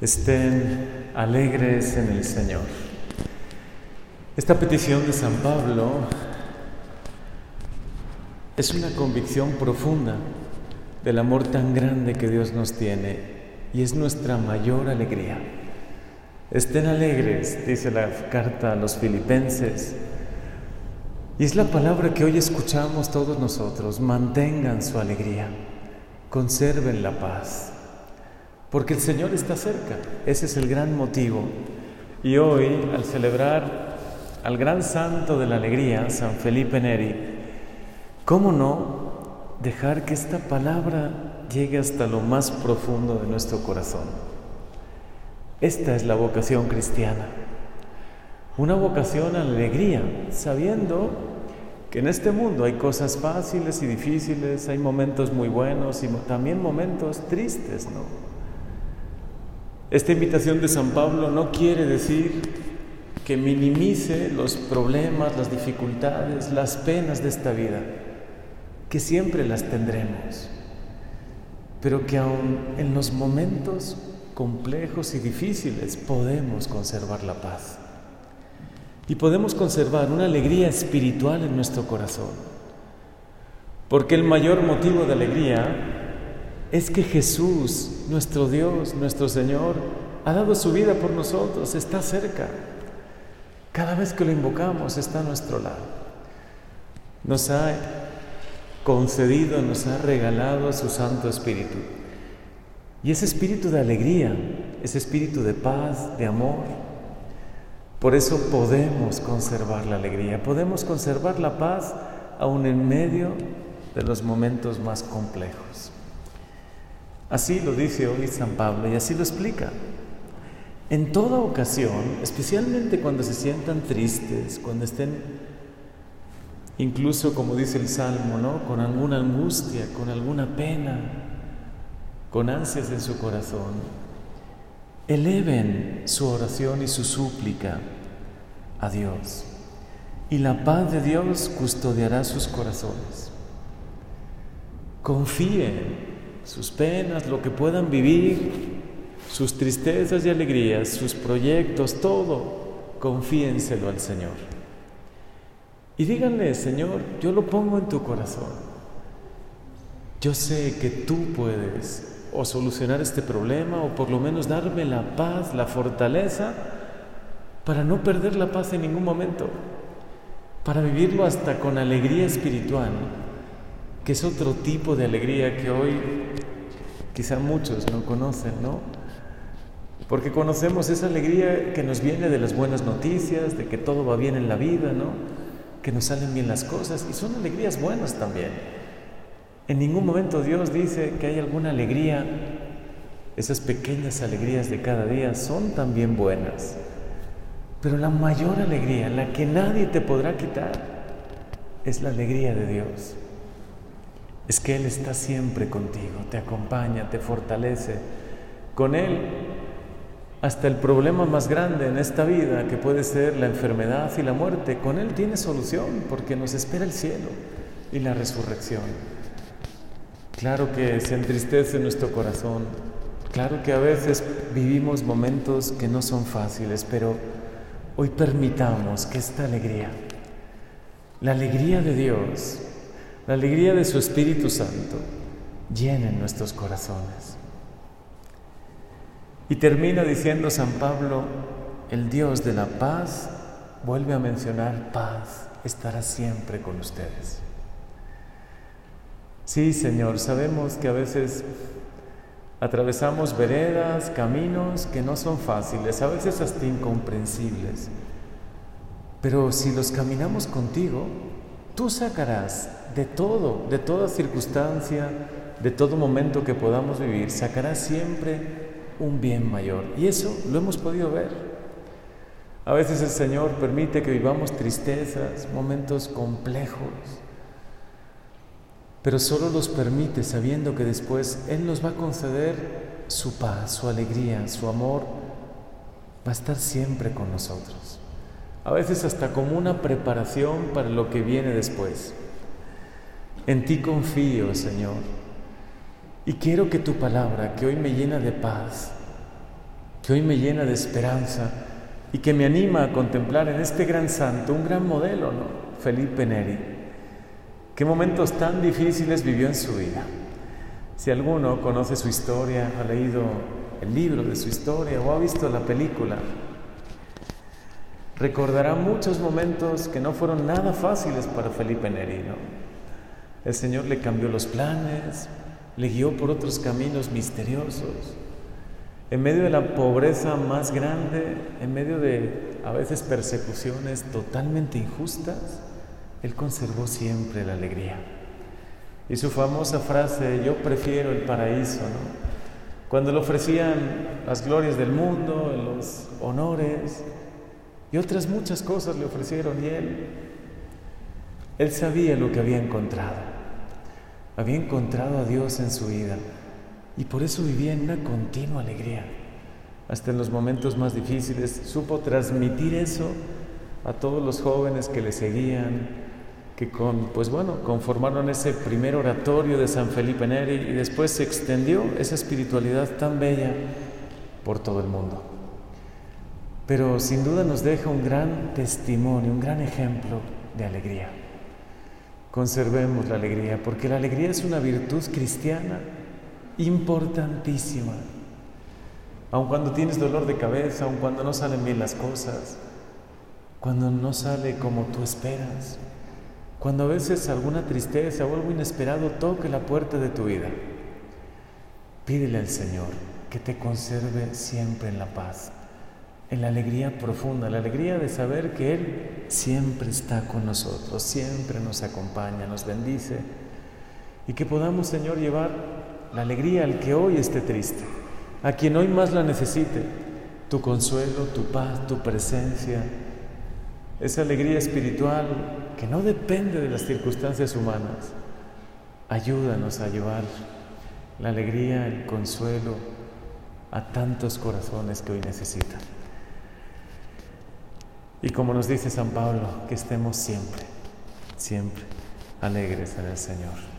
estén alegres en el Señor. Esta petición de San Pablo es una convicción profunda del amor tan grande que Dios nos tiene y es nuestra mayor alegría. Estén alegres, dice la carta a los filipenses. Y es la palabra que hoy escuchamos todos nosotros. Mantengan su alegría, conserven la paz. Porque el Señor está cerca. Ese es el gran motivo. Y hoy, al celebrar al gran santo de la alegría, San Felipe Neri, ¿cómo no dejar que esta palabra llegue hasta lo más profundo de nuestro corazón? Esta es la vocación cristiana. Una vocación a la alegría, sabiendo que en este mundo hay cosas fáciles y difíciles, hay momentos muy buenos y también momentos tristes, ¿no? Esta invitación de San Pablo no quiere decir que minimice los problemas, las dificultades, las penas de esta vida, que siempre las tendremos, pero que aún en los momentos complejos y difíciles podemos conservar la paz. Y podemos conservar una alegría espiritual en nuestro corazón, porque el mayor motivo de alegría es que Jesús, nuestro Dios, nuestro Señor, ha dado su vida por nosotros, está cerca. Cada vez que lo invocamos está a nuestro lado. Nos ha concedido, nos ha regalado su Santo Espíritu. Y ese espíritu de alegría, ese espíritu de paz, de amor, por eso podemos conservar la alegría, podemos conservar la paz aún en medio de los momentos más complejos. Así lo dice hoy San Pablo y así lo explica. En toda ocasión, especialmente cuando se sientan tristes, cuando estén, incluso como dice el Salmo, ¿no? con alguna angustia, con alguna pena, con ansias en su corazón, eleven su oración y su súplica a Dios. Y la paz de Dios custodiará sus corazones. Confíen sus penas, lo que puedan vivir, sus tristezas y alegrías, sus proyectos, todo, confíenselo al Señor. Y díganle, Señor, yo lo pongo en tu corazón. Yo sé que tú puedes o solucionar este problema o por lo menos darme la paz, la fortaleza para no perder la paz en ningún momento, para vivirlo hasta con alegría espiritual que es otro tipo de alegría que hoy quizá muchos no conocen, ¿no? Porque conocemos esa alegría que nos viene de las buenas noticias, de que todo va bien en la vida, ¿no? Que nos salen bien las cosas y son alegrías buenas también. En ningún momento Dios dice que hay alguna alegría, esas pequeñas alegrías de cada día son también buenas. Pero la mayor alegría, la que nadie te podrá quitar, es la alegría de Dios es que Él está siempre contigo, te acompaña, te fortalece. Con Él, hasta el problema más grande en esta vida, que puede ser la enfermedad y la muerte, con Él tiene solución, porque nos espera el cielo y la resurrección. Claro que se entristece nuestro corazón, claro que a veces vivimos momentos que no son fáciles, pero hoy permitamos que esta alegría, la alegría de Dios, la alegría de su Espíritu Santo llena nuestros corazones. Y termina diciendo San Pablo, el Dios de la paz vuelve a mencionar paz, estará siempre con ustedes. Sí, Señor, sabemos que a veces atravesamos veredas, caminos que no son fáciles, a veces hasta incomprensibles, pero si los caminamos contigo, Tú sacarás de todo, de toda circunstancia, de todo momento que podamos vivir, sacarás siempre un bien mayor. Y eso lo hemos podido ver. A veces el Señor permite que vivamos tristezas, momentos complejos, pero solo los permite sabiendo que después Él nos va a conceder su paz, su alegría, su amor, va a estar siempre con nosotros a veces hasta como una preparación para lo que viene después. En ti confío, Señor, y quiero que tu palabra, que hoy me llena de paz, que hoy me llena de esperanza y que me anima a contemplar en este gran santo un gran modelo, ¿no? Felipe Neri. Qué momentos tan difíciles vivió en su vida. Si alguno conoce su historia, ha leído el libro de su historia o ha visto la película, recordará muchos momentos que no fueron nada fáciles para Felipe Neri. El Señor le cambió los planes, le guió por otros caminos misteriosos. En medio de la pobreza más grande, en medio de a veces persecuciones totalmente injustas, Él conservó siempre la alegría. Y su famosa frase, yo prefiero el paraíso, ¿no? Cuando le ofrecían las glorias del mundo, los honores y otras muchas cosas le ofrecieron y Él, Él sabía lo que había encontrado había encontrado a Dios en su vida y por eso vivía en una continua alegría. Hasta en los momentos más difíciles supo transmitir eso a todos los jóvenes que le seguían, que con, pues bueno, conformaron ese primer oratorio de San Felipe Neri y después se extendió esa espiritualidad tan bella por todo el mundo. Pero sin duda nos deja un gran testimonio, un gran ejemplo de alegría conservemos la alegría, porque la alegría es una virtud cristiana importantísima. Aun cuando tienes dolor de cabeza, aun cuando no salen bien las cosas, cuando no sale como tú esperas, cuando a veces alguna tristeza o algo inesperado toque la puerta de tu vida, pídele al Señor que te conserve siempre en la paz en la alegría profunda, la alegría de saber que Él siempre está con nosotros, siempre nos acompaña, nos bendice y que podamos, Señor, llevar la alegría al que hoy esté triste, a quien hoy más la necesite, tu consuelo, tu paz, tu presencia, esa alegría espiritual que no depende de las circunstancias humanas. Ayúdanos a llevar la alegría, el consuelo a tantos corazones que hoy necesitan. Y como nos dice San Pablo, que estemos siempre, siempre alegres en el Señor.